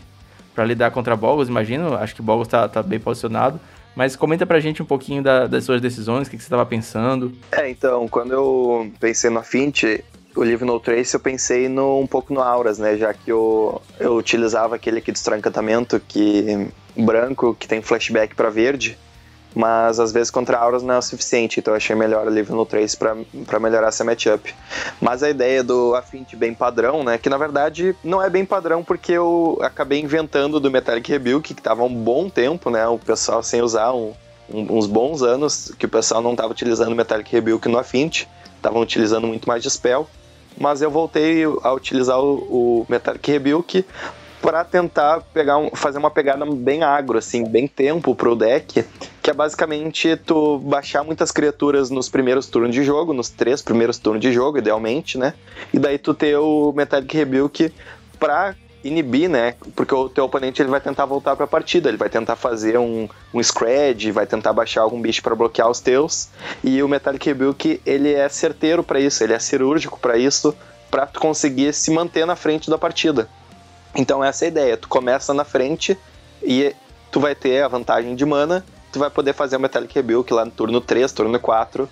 para lidar contra Boggles, imagino. Acho que Boggles tá, tá bem posicionado. Mas comenta pra gente um pouquinho da, das suas decisões, o que, que você estava pensando. É, então, quando eu pensei no Affinity, o livro No Trace, eu pensei no, um pouco no Auras, né? Já que eu, eu utilizava aquele aqui de encantamento que branco, que tem flashback para verde mas às vezes contra auras não é o suficiente, então eu achei melhor o livro no 3 para melhorar essa matchup. Mas a ideia do Affinity bem padrão, né, que na verdade não é bem padrão porque eu acabei inventando do Metallic Rebuke, que estava um bom tempo, né, o pessoal sem usar, um, um, uns bons anos que o pessoal não estava utilizando Metallic Rebuke no Affinity, estavam utilizando muito mais Dispel, mas eu voltei a utilizar o, o Metallic Rebuke para tentar pegar um, fazer uma pegada bem agro, assim, bem tempo pro deck, que é basicamente tu baixar muitas criaturas nos primeiros turnos de jogo, nos três primeiros turnos de jogo, idealmente, né? E daí tu ter o Metallic Rebuke pra inibir, né? Porque o teu oponente ele vai tentar voltar para a partida, ele vai tentar fazer um, um scred, vai tentar baixar algum bicho para bloquear os teus. E o Metallic Rebuke ele é certeiro para isso, ele é cirúrgico para isso, para tu conseguir se manter na frente da partida. Então essa é a ideia, tu começa na frente e tu vai ter a vantagem de mana, tu vai poder fazer o Metallic Rebuke lá no turno 3, turno 4,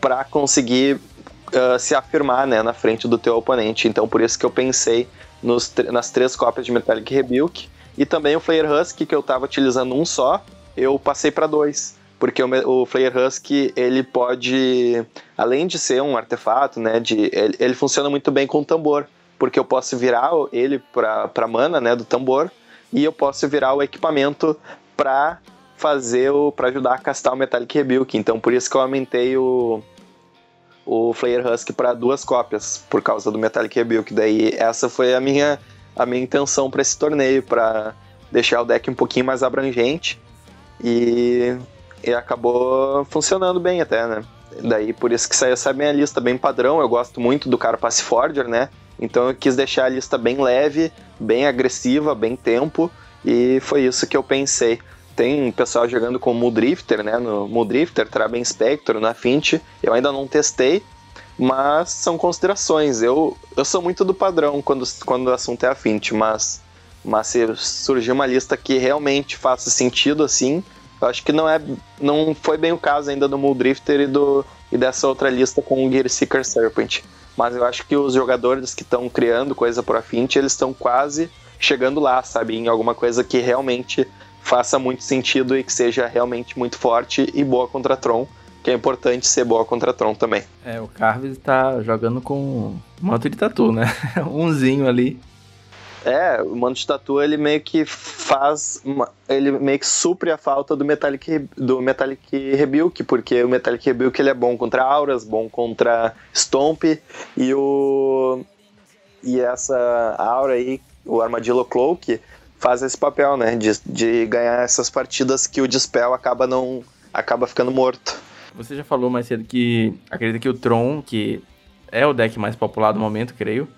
para conseguir uh, se afirmar né, na frente do teu oponente. Então por isso que eu pensei nos, nas três cópias de Metallic Rebuke e também o Flare Husk, que eu estava utilizando um só, eu passei para dois. Porque o, o Flare Husk, ele pode, além de ser um artefato, né, de, ele, ele funciona muito bem com tambor porque eu posso virar ele para mana, né, do tambor, e eu posso virar o equipamento para fazer o para ajudar a castar o Metallic Rebuke. Então por isso que eu aumentei o o Flare Husk para duas cópias por causa do Metallic Rebuke. Daí essa foi a minha a minha intenção para esse torneio, para deixar o deck um pouquinho mais abrangente e, e acabou funcionando bem até, né? Daí por isso que saiu essa minha lista bem padrão. Eu gosto muito do Carapace Forger, né? Então eu quis deixar a lista bem leve, bem agressiva, bem tempo, e foi isso que eu pensei. Tem pessoal jogando com Muldrifter, né? No Muldrifter, Traben Spectre, na Fint. Eu ainda não testei, mas são considerações. Eu, eu sou muito do padrão quando, quando o assunto é a Fint, mas, mas se surgir uma lista que realmente faça sentido assim, eu acho que não é não foi bem o caso ainda do Muldrifter e, do, e dessa outra lista com o Gear Seeker Serpent mas eu acho que os jogadores que estão criando coisa pro Affinity, eles estão quase chegando lá, sabe? Em alguma coisa que realmente faça muito sentido e que seja realmente muito forte e boa contra Tron, que é importante ser boa contra Tron também. É, o Carves tá jogando com moto de tatu, né? Umzinho ali. É, o Mano de Tatu ele meio que faz. Uma, ele meio que supre a falta do Metallic, do Metallic Rebuke, porque o Metallic Rebuke ele é bom contra auras, bom contra Stomp, e o. E essa aura aí, o Armadillo Cloak, faz esse papel, né? De, de ganhar essas partidas que o Dispel acaba não. acaba ficando morto. Você já falou mais cedo que acredita que o Tron, que é o deck mais popular do momento, creio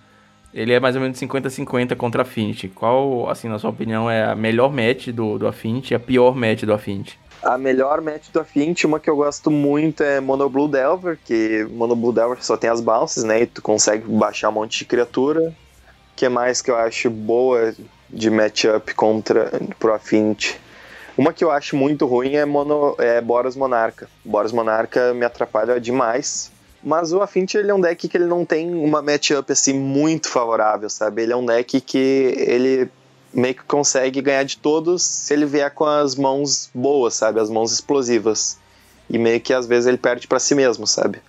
ele é mais ou menos 50-50 contra Affinity. Qual, assim, na sua opinião, é a melhor match do, do Affinity e a pior match do Affinity? A melhor match do Affinity, uma que eu gosto muito é Mono Blue Delver, que Mono Blue Delver só tem as bounces, né? E tu consegue baixar um monte de criatura. que mais que eu acho boa de matchup contra pro Affinity? Uma que eu acho muito ruim é, Mono, é Boros Monarca. Boros Monarca me atrapalha demais mas o Affinity ele é um deck que ele não tem uma matchup assim muito favorável, sabe? Ele é um deck que ele meio que consegue ganhar de todos se ele vier com as mãos boas, sabe? As mãos explosivas. E meio que às vezes ele perde para si mesmo, sabe?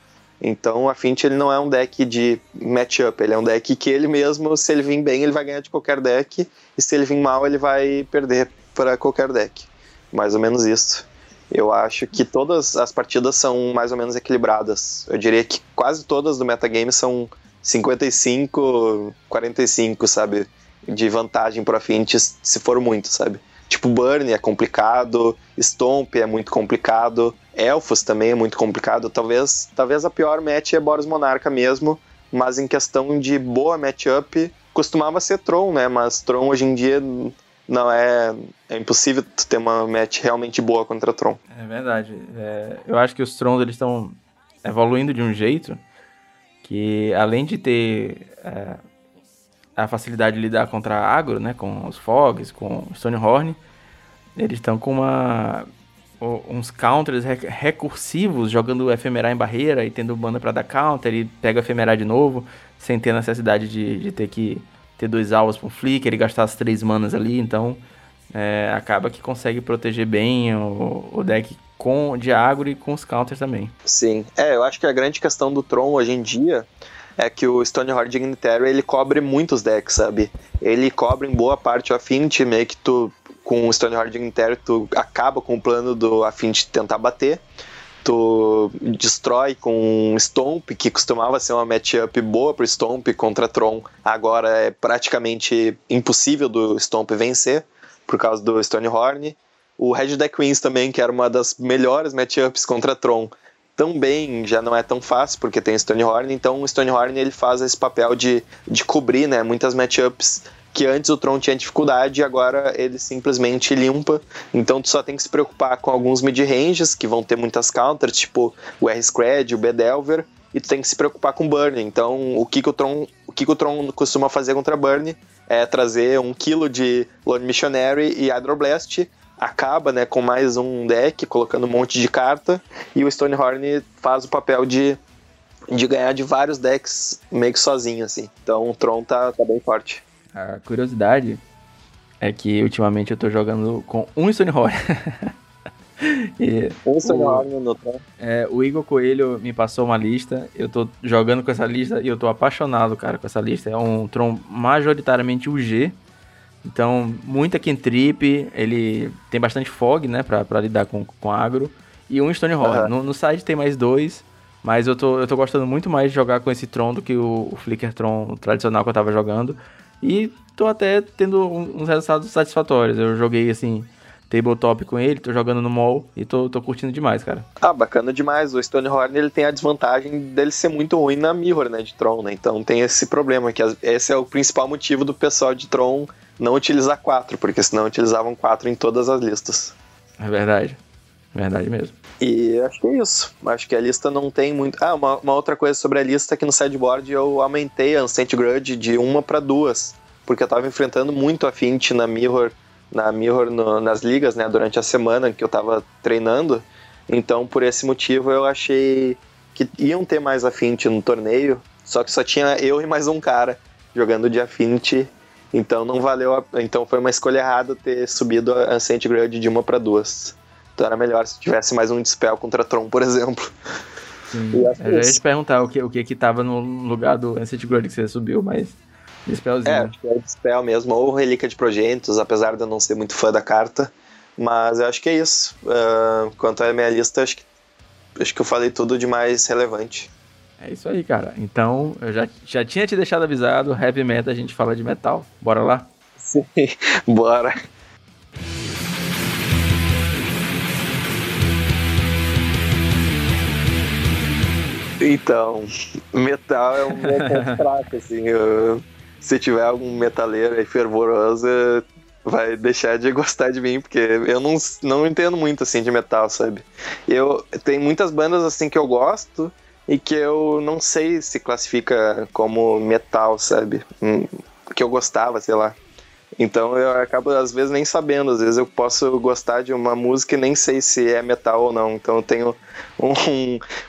Então o Affinity ele não é um deck de matchup, ele é um deck que ele mesmo, se ele vir bem, ele vai ganhar de qualquer deck, e se ele vir mal, ele vai perder para qualquer deck. mais ou menos isso. Eu acho que todas as partidas são mais ou menos equilibradas. Eu diria que quase todas do metagame são 55, 45, sabe? De vantagem pro Affinity, se for muito, sabe? Tipo, Burn é complicado, Stomp é muito complicado, Elfos também é muito complicado. Talvez, talvez a pior match é Boros Monarca mesmo, mas em questão de boa matchup, costumava ser Tron, né? Mas Tron hoje em dia não é. É impossível ter uma match realmente boa contra Tron. É verdade. É, eu acho que os Trons eles estão evoluindo de um jeito que, além de ter é, a facilidade de lidar contra agro, né? Com os Fogs, com o Stonehorn, eles estão com uma uns counters recursivos, jogando efemerar em barreira e tendo banda para dar counter, e pega efemerar de novo, sem ter necessidade de, de ter que ter dois alvos para um flicker e gastar as três manas ali, então é, acaba que consegue proteger bem o, o, deck com de agro e com os counters também. Sim, é, eu acho que a grande questão do Tron hoje em dia é que o Stoneheart Dignitary ele cobre muitos decks, sabe? Ele cobre em boa parte o Affinity, meio que tu com o Stoneheart Dignitary tu acaba com o plano do Affinity tentar bater. Tu destrói com Stomp, que costumava ser uma matchup boa pro Stomp contra Tron, agora é praticamente impossível do Stomp vencer por causa do Stonehorn. O Red Deck Queens também, que era uma das melhores matchups contra Tron, também já não é tão fácil, porque tem Stonehorn, então o Stonehorn ele faz esse papel de, de cobrir né, muitas matchups que antes o Tron tinha dificuldade e agora ele simplesmente limpa. Então tu só tem que se preocupar com alguns mid-ranges que vão ter muitas counters, tipo o R-Scred, o B-Delver, e tu tem que se preocupar com Burn. Então o que, que o Tron, o que, que o Tron costuma fazer contra Burn é trazer um quilo de Lone Missionary e Hydroblast, acaba né, com mais um deck, colocando um monte de carta, e o Stonehorn faz o papel de, de ganhar de vários decks meio que sozinho, assim. Então o Tron tá, tá bem forte. A curiosidade é que ultimamente eu tô jogando com um Stonehorn. e um Stonehorn no é, O Igor Coelho me passou uma lista, eu tô jogando com essa lista e eu tô apaixonado, cara, com essa lista. É um Tron majoritariamente UG. Então, muita Kentrip, ele tem bastante fog, né, pra, pra lidar com, com agro. E um Stonehorn. Uhum. No, no site tem mais dois, mas eu tô, eu tô gostando muito mais de jogar com esse Tron do que o, o Flicker Tron tradicional que eu tava jogando. E tô até tendo uns resultados satisfatórios. Eu joguei assim, tabletop com ele, tô jogando no mall e tô, tô curtindo demais, cara. Ah, bacana demais. O Stonehorn ele tem a desvantagem dele ser muito ruim na Mirror, né, de Tron, né? Então tem esse problema, que esse é o principal motivo do pessoal de Tron não utilizar 4, porque senão utilizavam 4 em todas as listas. É verdade. Verdade mesmo. E acho que é isso. Acho que a lista não tem muito. Ah, uma, uma outra coisa sobre a lista é que no sideboard eu aumentei a Ancient Grudge de uma para duas. Porque eu tava enfrentando muito a Fint na Mirror, na Mirror no, nas ligas, né, durante a semana que eu tava treinando. Então, por esse motivo, eu achei que iam ter mais Affinity no torneio, só que só tinha eu e mais um cara jogando de Affinity, então não valeu, a... então foi uma escolha errada ter subido a Ancient Grudge de uma para duas. Então era melhor se tivesse mais um Dispel contra Tron, por exemplo. Sim. Eu ia te perguntar o que, o que que tava no lugar do Ancient Grudge que você subiu, mas Dispelzinho. É, acho que é o Dispel mesmo, ou Relíquia de Progenitos, apesar de eu não ser muito fã da carta. Mas eu acho que é isso. Uh, quanto à minha lista, acho que, acho que eu falei tudo de mais relevante. É isso aí, cara. Então, eu já, já tinha te deixado avisado, heavy metal a gente fala de metal. Bora lá? Sim, bora. Então, metal é um meu fraco, assim. Eu, se tiver algum metaleiro aí fervoroso, vai deixar de gostar de mim, porque eu não, não entendo muito, assim, de metal, sabe? Eu, tem muitas bandas, assim, que eu gosto e que eu não sei se classifica como metal, sabe? Hum, que eu gostava, sei lá. Então eu acabo às vezes nem sabendo, às vezes eu posso gostar de uma música e nem sei se é metal ou não. Então eu tenho um,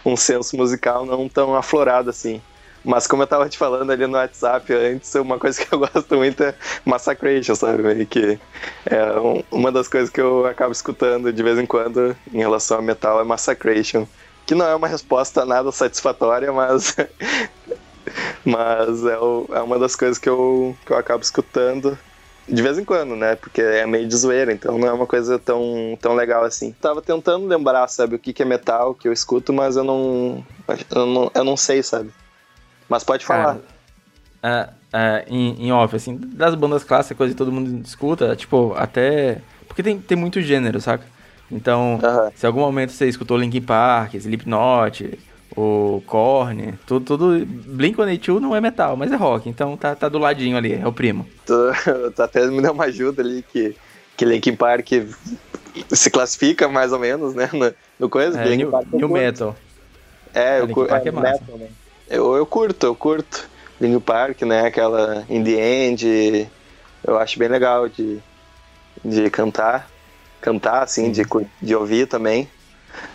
um senso musical não tão aflorado assim. Mas como eu tava te falando ali no WhatsApp antes, uma coisa que eu gosto muito é Massacration, sabe? Que é uma das coisas que eu acabo escutando de vez em quando em relação a metal é Massacration. Que não é uma resposta nada satisfatória, mas. mas é, o, é uma das coisas que eu, que eu acabo escutando. De vez em quando, né? Porque é meio de zoeira, então não é uma coisa tão, tão legal assim. Tava tentando lembrar, sabe, o que, que é metal que eu escuto, mas eu não, eu não, eu não sei, sabe? Mas pode falar. É, é, em, em off, assim, das bandas clássicas, coisa que todo mundo escuta, tipo, até. Porque tem, tem muito gênero, saca? Então, se em algum momento você escutou Linkin Park, Slipknot, o Korn, tudo, tudo Blink-182 não é metal, mas é rock, então tá, tá do ladinho ali, é o primo. Tu, tu até me deu uma ajuda ali que, que Linkin Park se classifica mais ou menos, né, no, no coisa. É, Linkin Park new metal. É, eu curto. É, é metal, né? eu, eu curto, eu curto. Linkin Park, né, aquela In The End, eu acho bem legal de, de cantar cantar, assim, de, de ouvir também.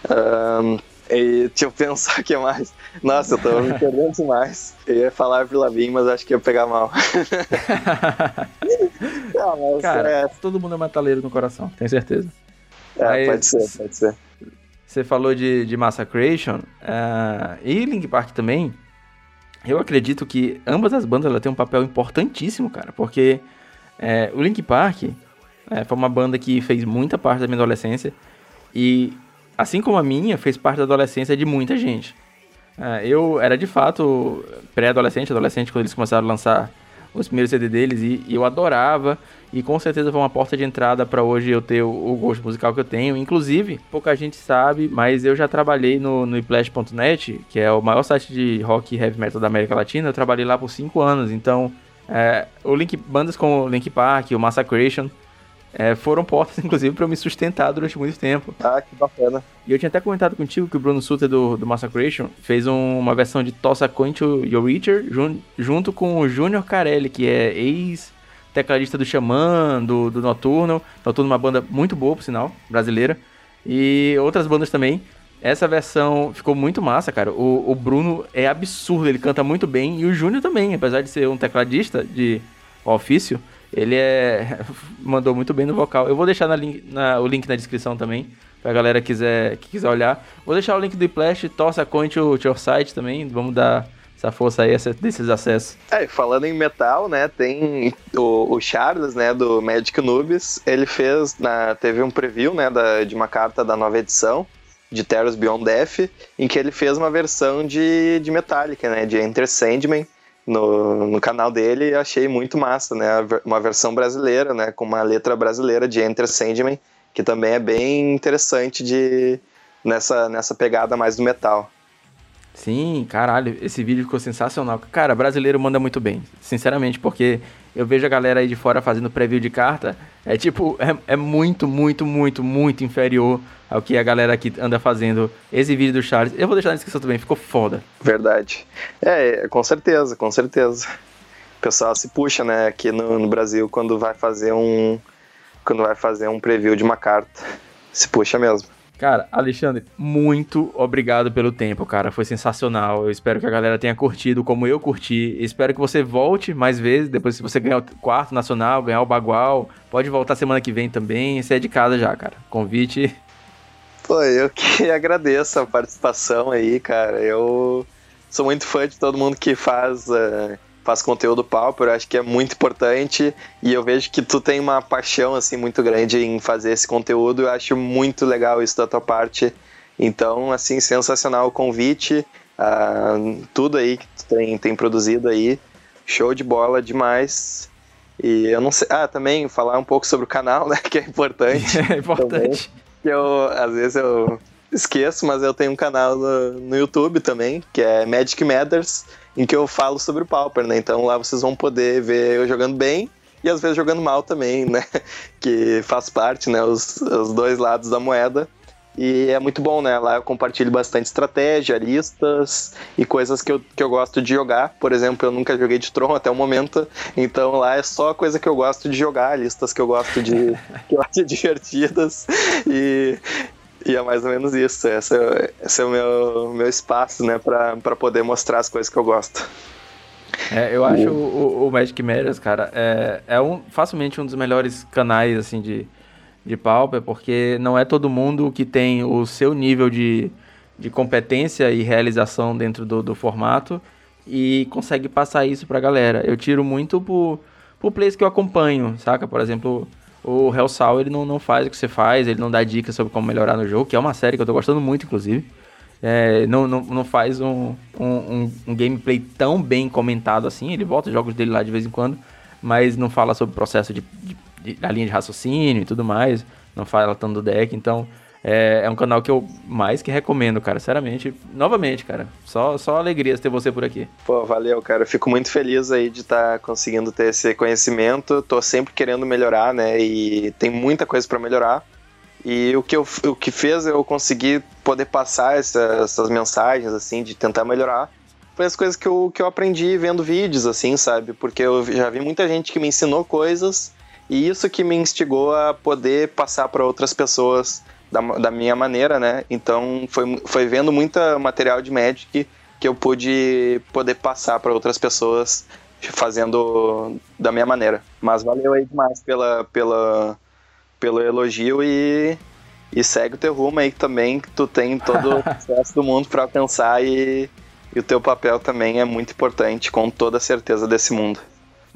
Um, e deixa eu pensar o que mais. Nossa, eu tô me perdendo demais. Eu ia falar Vim, mas acho que ia pegar mal. Não, mas Cara, é... todo mundo é metaleiro no coração, tenho certeza. É, Aí, pode ser, pode ser. Você falou de, de Massacration uh, e Link Park também. Eu acredito que ambas as bandas ela têm um papel importantíssimo, cara, porque é, o Link Park é, foi uma banda que fez muita parte da minha adolescência e, assim como a minha, fez parte da adolescência de muita gente. É, eu era de fato pré-adolescente, adolescente, quando eles começaram a lançar os primeiros CD deles e, eu adorava e com certeza foi uma porta de entrada para hoje eu ter o, gosto musical que eu tenho. Inclusive, pouca gente sabe, mas eu já trabalhei no, no iplash.net, que é o maior site de rock e heavy metal da América Latina. Eu trabalhei lá por 5 anos, então é, o Link, bandas como Link Park, o Massacration, é, foram portas, inclusive, para eu me sustentar durante muito tempo. Ah, que bacana. E eu tinha até comentado contigo que o Bruno Suter do, do Massacration fez um, uma versão de Toss a Coin to Your Reacher jun, junto com o Junior Carelli, que é ex-tecladista do Xamã, do, do Noturno. Noturno é uma banda muito boa, por sinal, brasileira. E outras bandas também. Essa versão ficou muito massa, cara. O, o Bruno é absurdo, ele canta muito bem. E o Júnior também, apesar de ser um tecladista de ofício ele é mandou muito bem no vocal. Eu vou deixar na link, na, o link na descrição também, pra galera quiser, que quiser olhar. Vou deixar o link do Iplash, torce a coin to your site também, vamos dar essa força aí, essa, desses acessos. É, falando em metal, né, tem o, o, Charles, né, do Magic Nubes, ele fez, na, teve um preview, né, da, de uma carta da nova edição, de Terrors Beyond Death, em que ele fez uma versão de, de Metallica, né, de Enter Sandman, no, no canal dele e achei muito massa, né? Uma versão brasileira, né? Com uma letra brasileira de Enter Sandman, que também é bem interessante de nessa, nessa pegada mais do metal. Sim, caralho, esse vídeo ficou sensacional. Cara, brasileiro manda muito bem, sinceramente, porque eu vejo a galera aí de fora fazendo preview de carta, é tipo, é, é muito, muito, muito, muito inferior ao que a galera aqui anda fazendo. Esse vídeo do Charles, eu vou deixar na descrição também, ficou foda. Verdade. É, com certeza, com certeza. O pessoal se puxa, né, aqui no, no Brasil quando vai fazer um quando vai fazer um preview de uma carta. Se puxa mesmo. Cara, Alexandre, muito obrigado pelo tempo, cara. Foi sensacional. Eu espero que a galera tenha curtido como eu curti. Espero que você volte mais vezes. Depois, se você ganhar o quarto nacional, ganhar o bagual, pode voltar semana que vem também. Você é de casa já, cara. Convite. Pô, eu que agradeço a participação aí, cara. Eu sou muito fã de todo mundo que faz. Uh faz conteúdo Pauper, eu acho que é muito importante e eu vejo que tu tem uma paixão assim muito grande em fazer esse conteúdo, eu acho muito legal isso da tua parte. Então, assim, sensacional o convite, uh, tudo aí que tu tem, tem produzido aí, show de bola demais. E eu não sei, ah, também falar um pouco sobre o canal, né, que é importante. É importante. Também, que eu, às vezes eu esqueço, mas eu tenho um canal no, no YouTube também, que é Magic Matters, em que eu falo sobre o Pauper, né? Então lá vocês vão poder ver eu jogando bem e às vezes jogando mal também, né? Que faz parte, né? Os, os dois lados da moeda. E é muito bom, né? Lá eu compartilho bastante estratégia, listas e coisas que eu, que eu gosto de jogar. Por exemplo, eu nunca joguei de Tron até o momento, então lá é só coisa que eu gosto de jogar, listas que eu gosto de. que eu acho divertidas. E, e é mais ou menos isso. Esse é, esse é o meu, meu espaço, né, para poder mostrar as coisas que eu gosto. É, eu acho o, o Magic Matters, cara, é, é um, facilmente um dos melhores canais, assim, de, de Pauper, porque não é todo mundo que tem o seu nível de, de competência e realização dentro do, do formato e consegue passar isso pra galera. Eu tiro muito por, por players que eu acompanho, saca? Por exemplo, o Hellsal, ele não, não faz o que você faz, ele não dá dicas sobre como melhorar no jogo, que é uma série que eu tô gostando muito, inclusive. É, não, não, não faz um, um, um, gameplay tão bem comentado assim. Ele volta jogos dele lá de vez em quando, mas não fala sobre o processo de, de, de, da linha de raciocínio e tudo mais. Não fala tanto do deck, então é, é, um canal que eu mais que recomendo, cara. Sinceramente, novamente, cara. Só, só alegrias ter você por aqui. Pô, valeu, cara. Eu fico muito feliz aí de estar tá conseguindo ter esse conhecimento. Tô sempre querendo melhorar, né? E tem muita coisa para melhorar. E o que, eu, o que fez eu conseguir poder passar essa, essas mensagens, assim, de tentar melhorar, foi as coisas que eu, que eu aprendi vendo vídeos, assim, sabe? Porque eu já vi muita gente que me ensinou coisas e isso que me instigou a poder passar para outras pessoas da, da minha maneira, né? Então foi, foi vendo muita material de Magic que eu pude poder passar para outras pessoas fazendo da minha maneira. Mas valeu aí demais pela, pela, pelo elogio e, e segue o teu rumo aí também, que tu tem todo o sucesso do mundo para alcançar e, e o teu papel também é muito importante, com toda a certeza desse mundo.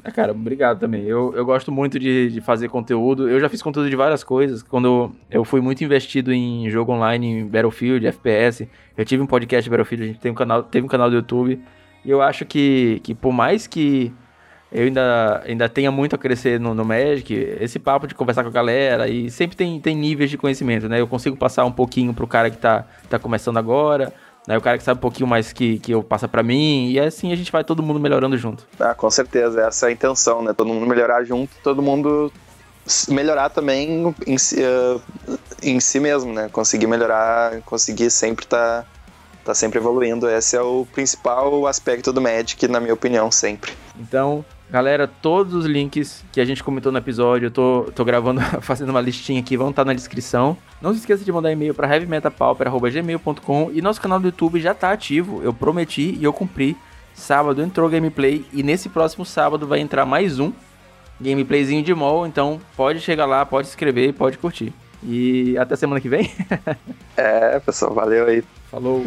É, cara, obrigado também. Eu, eu gosto muito de, de fazer conteúdo. Eu já fiz conteúdo de várias coisas. Quando eu fui muito investido em jogo online, em Battlefield, FPS, eu tive um podcast de Battlefield, a gente tem um canal, teve um canal do YouTube. E eu acho que, que por mais que eu ainda, ainda tenha muito a crescer no, no Magic, esse papo de conversar com a galera, e sempre tem, tem níveis de conhecimento, né? Eu consigo passar um pouquinho pro cara que tá, tá começando agora, né? O cara que sabe um pouquinho mais que, que eu passa para mim, e assim a gente vai todo mundo melhorando junto. Ah, com certeza, essa é a intenção, né? Todo mundo melhorar junto, todo mundo melhorar também em si, uh, em si mesmo, né? Conseguir melhorar, conseguir sempre estar tá, tá sempre evoluindo. Esse é o principal aspecto do Magic, na minha opinião, sempre. Então, Galera, todos os links que a gente comentou no episódio, eu tô, tô gravando, fazendo uma listinha aqui, vão estar tá na descrição. Não se esqueça de mandar e-mail para heavymetapauper.gmail.com e nosso canal do YouTube já tá ativo, eu prometi e eu cumpri. Sábado entrou gameplay e nesse próximo sábado vai entrar mais um gameplayzinho de mall, então pode chegar lá, pode se inscrever e pode curtir. E até semana que vem. é, pessoal, valeu aí. Falou.